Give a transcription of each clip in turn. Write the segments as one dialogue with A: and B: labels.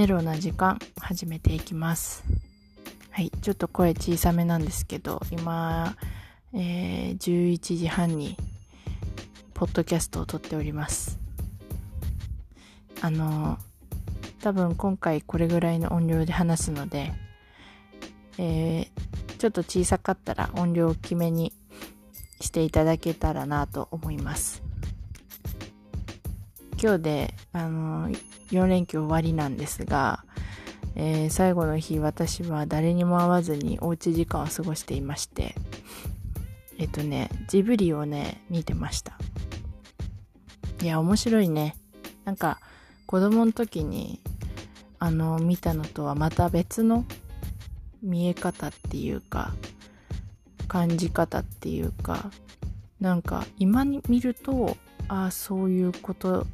A: メロな時間始めていきます。はいちょっと声小さめなんですけど今、えー、11時半にポッドキャストを撮っております。あの多分今回これぐらいの音量で話すので、えー、ちょっと小さかったら音量大きめにしていただけたらなと思います。今日であの4連休終わりなんですが、えー、最後の日私は誰にも会わずにおうち時間を過ごしていましてえっとねジブリをね見てました。いや面白いね。なんか子供の時にあの見たのとはまた別の見え方っていうか感じ方っていうかなんか今に見るとああそういうこと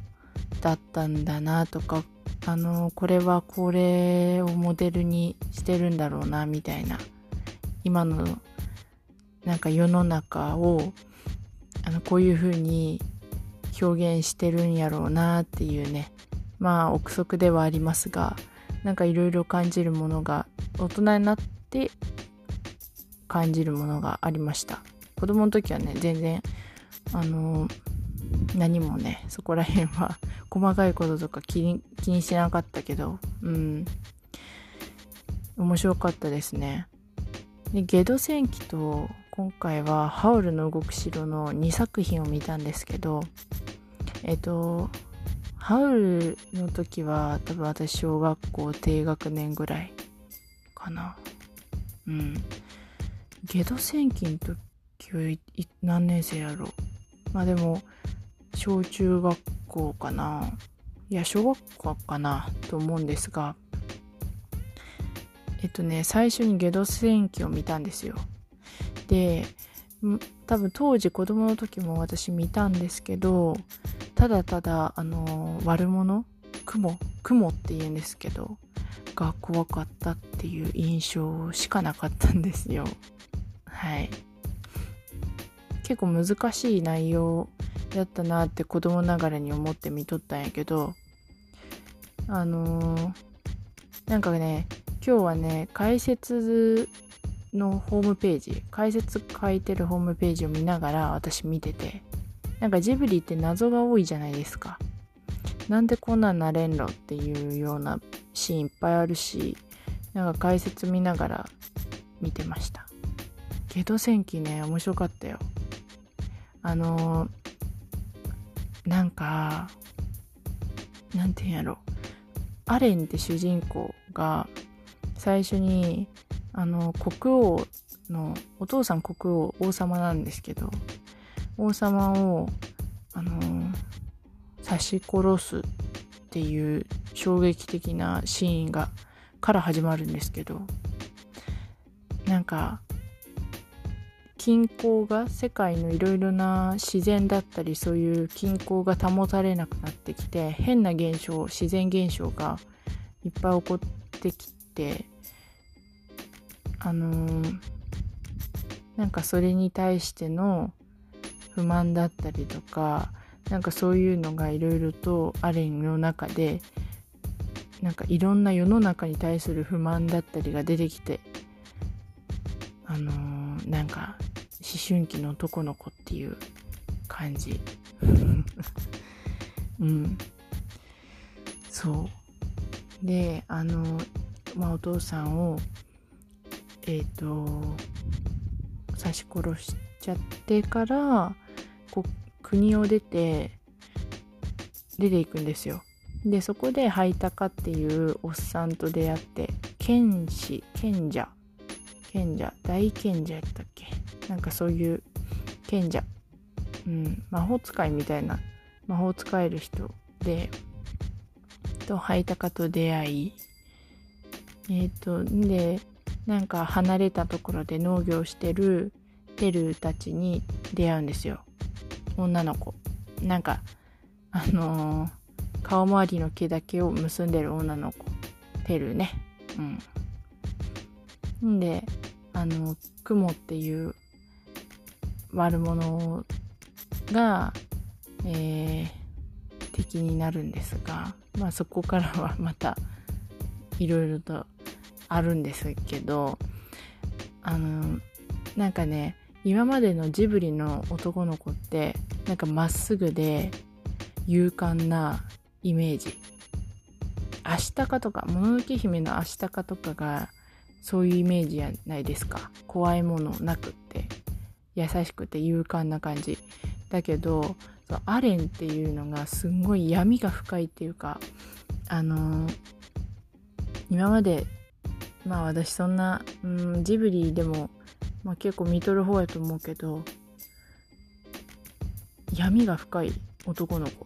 A: だったんだなとかあのこれはこれをモデルにしてるんだろうなみたいな今のなんか世の中をあのこういう風に表現してるんやろうなっていうねまあ憶測ではありますがなんかいろいろ感じるものが大人になって感じるものがありました。子供の時はね全然あの何もねそこら辺は細かいこととか気に気にしなかったけどうん。面白かったですね。でゲド戦記と今回は「ハウルの動く城」の2作品を見たんですけどえっとハウルの時は多分私小学校低学年ぐらいかな。うん。ゲド戦記の時は何年生やろう。まあでも小中学校かな。いや小学校かなと思うんですが。えっとね最初にゲド戦記を見たんですよ。で多分当時子供の時も私見たんですけどただただあの悪者雲雲って言うんですけどが怖かったっていう印象しかなかったんですよ。はい。結構難しい内容やったなって子供ながらに思って見とったんやけどあのー、なんかね今日はね解説のホームページ解説書いてるホームページを見ながら私見ててなんかジブリって謎が多いじゃないですか。なんでこんなんなれんのっていうようなシーンいっぱいあるしなんか解説見ながら見てました。ゲド戦記ね面白かったよ。あのなんかなんて言うんやろアレンって主人公が最初にあの国王のお父さん国王王様なんですけど王様をあの刺し殺すっていう衝撃的なシーンがから始まるんですけどなんか均衡が世界のいろいろな自然だったりそういう均衡が保たれなくなってきて変な現象自然現象がいっぱい起こってきてあのー、なんかそれに対しての不満だったりとかなんかそういうのがいろいろとアレンの中でなんかいろんな世の中に対する不満だったりが出てきてあのー、なんか思春期の男の子っていう感じ。うん。そう。であのまあお父さんをえっ、ー、と刺し殺しちゃってからこ国を出て出ていくんですよ。でそこでハイタカっていうおっさんと出会って剣士賢者賢者大賢者やったっけ？なんかそういう賢者、うん、魔法使いみたいな魔法使える人で、と、ハイタカと出会い、えっ、ー、と、で、なんか離れたところで農業してるテルたちに出会うんですよ。女の子。なんか、あのー、顔周りの毛だけを結んでる女の子。テルね。うん。んで、あの、雲っていう悪者が、えー、敵になるんですが、まあ、そこからはまたいろいろとあるんですけどあのなんかね今までのジブリの男の子ってなんかまっすぐで勇敢なイメージ。アシタカとかもののけ姫のアシタカとかがそういうイメージじゃないですか。怖いものなくって。優しくて勇敢な感じだけどアレンっていうのがすんごい闇が深いっていうかあのー、今までまあ私そんな、うん、ジブリでも、まあ、結構見とる方やと思うけど闇が深い男の子。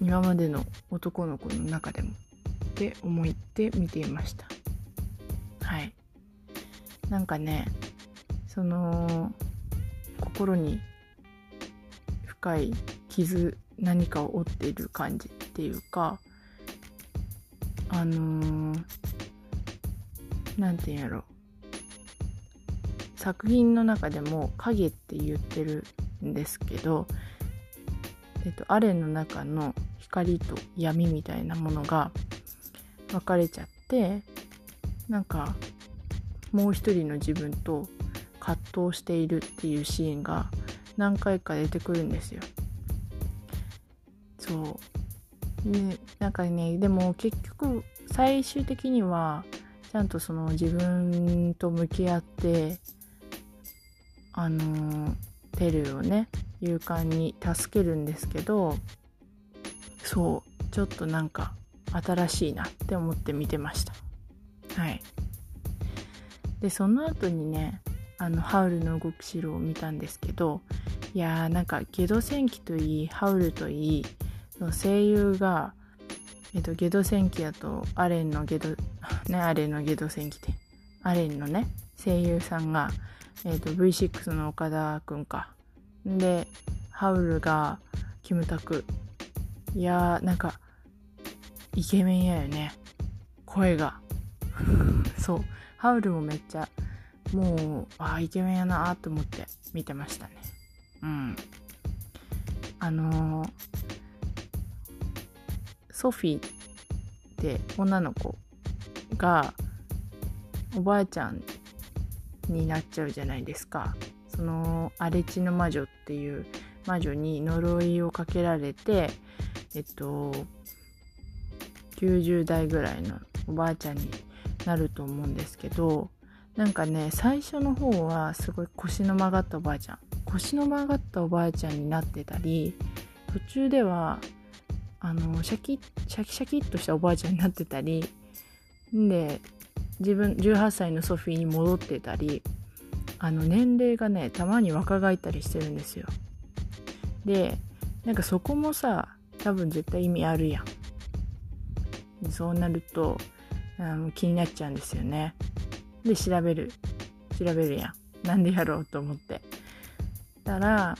A: 今までの男の子の中でも。って思って見ていました。はい。なんかねその心に深い傷何かを負っている感じっていうかあの何、て言うんやろ。作品の中でも影って言ってるんですけど、えっと、アレンの中の光と闇みたいなものが分かれちゃってなんかもう一人の自分と葛藤しているっていうシーンが何回か出てくるんですよ。そう。でなんかねでも結局最終的にはちゃんとその自分と向き合ってあのテルをね勇敢に助けるんですけどそう。ちょっとなんか新しいなって思って見てました。はい。でその後にねあのハウルの動く城を見たんですけどいやーなんかゲド戦記といいハウルといいの声優がえっとゲド戦記やとアレンのゲドねアレンのゲド戦記ってアレンのね声優さんが、えっと V6 の岡田くんか。でハウルがキムタク。いやーなんかイケメンやよね。声が。そう。ハウルもめっちゃもうあイケメンやなと思って見てましたね。うん。あのー、ソフィーって女の子がおばあちゃんになっちゃうじゃないですか。その荒れ地の魔女っていう魔女に呪いをかけられてえっと90代ぐらいのおばあちゃんになると思うんですけどなんかね最初の方はすごい腰の曲がったおばあちゃん。腰の曲がったおばあちゃんになってたり途中ではあのシャキシャキシャキっとしたおばあちゃんになってたりで自分18歳のソフィーに戻ってたりあの年齢がねたまに若返ったりしてるんですよ。でなんかそこもさ多分絶対意味あるやん。そうなるとあの気になっちゃうんですよね。で調べる。調べるやん。なんでやろうと思って。たら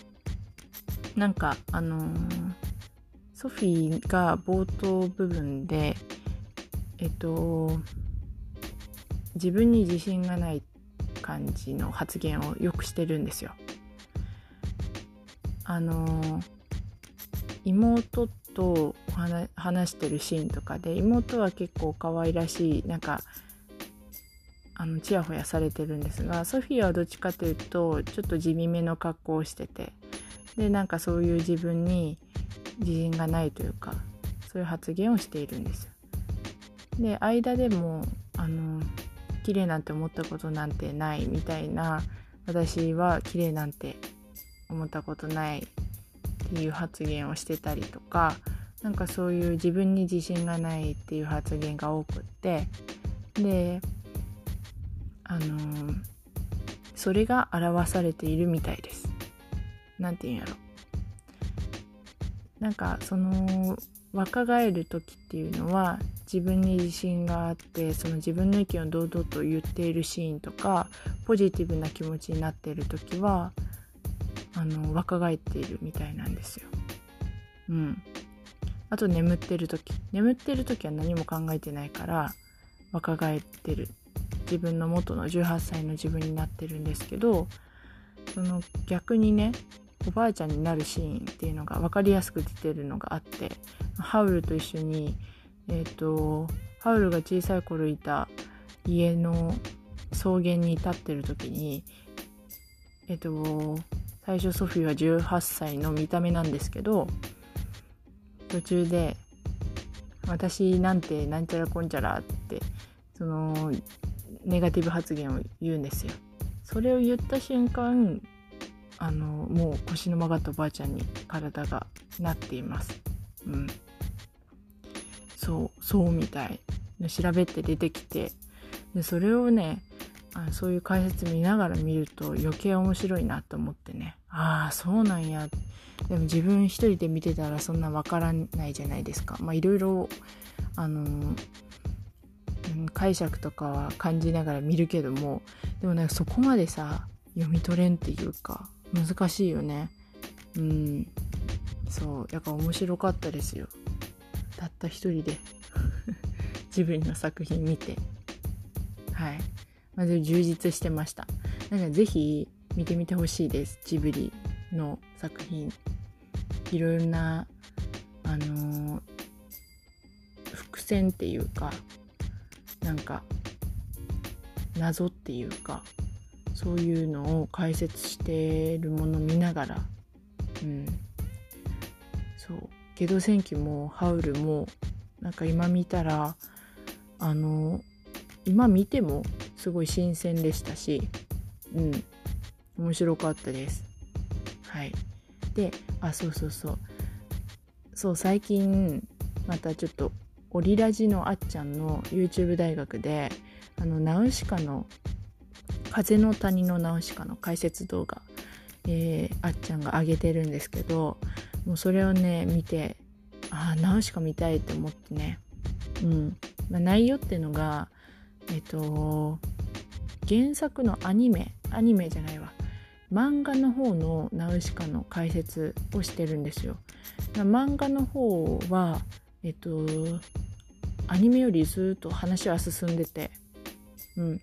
A: なんかあのー、ソフィーが冒頭部分でえっと自分に自信がない感じの発言をよくしてるんですよ。あのー、妹と話してるシーンとかで妹は結構可愛らしいなんかあのチヤホヤされてるんですがソフィーはどっちかというとちょっと地味めの格好をしててでなんかそういう自分に自信がないというかそういう発言をしているんですよ。で間でもあの綺麗なんて思ったことなんてないみたいな私は綺麗なんて思ったことないっていう発言をしてたりとかなんかそういう自分に自信がないっていう発言が多くってであのー、それが表されているみたいです。なんて言うんやろ。なんかその若返る時っていうのは自分に自信があってその自分の意見を堂々と言っているシーンとかポジティブな気持ちになっている時はあの若返っているみたいなんですよ。うん。あと眠ってる時眠ってる時は何も考えてないから若返ってる自分の元の18歳の自分になってるんですけどその逆にねおばあちゃんになるシーンっていうのが分かりやすく出てるのがあってハウルと一緒に、えーと、ハウルが小さい頃いた家の草原に立ってる時にえっと最初ソフィーは18歳の見た目なんですけど途中で「私なんてなんちゃらこんちゃら」ってそのネガティブ発言を言うんですよ。それを言った瞬間あのもう腰の曲がったおばあちゃんに体がなっています。うん。そうそうみたい。調べて出てきてでそれをねあそういう解説見ながら見ると余計面白いなと思ってねああそうなんやでも自分一人で見てたらそんなわからないじゃないですかまあいろいろあのー解釈とかは感じながら見るけどもでもねそこまでさ読み取れんっていうか難しいよね。うん。そう。やっぱ面白かったですよ。たった一人で。ジブリの作品見て。はい。まず充実してました。なんか是非見てみてほしいです。ジブリの作品。いろんなあのー、伏線っていうかなんか謎っていうかそういうのを解説してるもの見ながらうん。そう。ゲド戦記もハウルもなんか今見たらあの今見てもすごい新鮮でしたしうん。面白かったです。はい。であそうそうそう。そう最近またちょっとオリラジのあっちゃんの YouTube 大学であのナウシカの風の谷のナウシカの解説動画、えー、あっちゃんが上げてるんですけどもうそれをね見てああナウシカ見たいって思ってね。うん、まあ、内容っていうのがえっと原作のアニメアニメじゃないわ。漫画の方のナウシカの解説をしてるんですよ。漫画の方はえっとアニメよりずっと話は進んでてうん。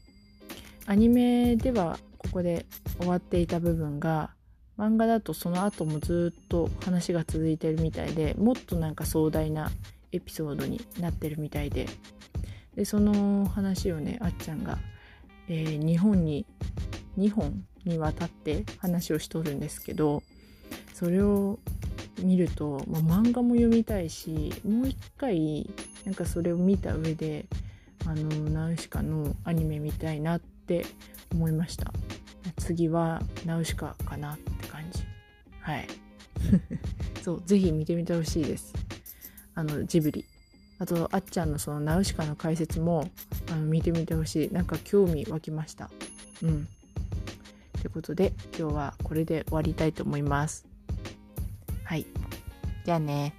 A: アニメではここで終わっていた部分が漫画だとその後もずっと話が続いてるみたいでもっとなんか壮大なエピソードになってるみたいで。でその話をねあっちゃんが、えー、日本に2本にわたって話をしとるんですけどそれを見ると、まあ、漫画も読みたいしもう一回なんかそれを見た上であのナウシカのアニメ見たいなって思いました。次はナウシカかなって感じ。はい。そうぜひ見てみてほしいです。あのジブリ。あとあっちゃんのそのナウシカの解説もあの見てみてほしい。なんか興味湧きました。うん。ということで今日はこれで終わりたいと思いますはい。じゃあね。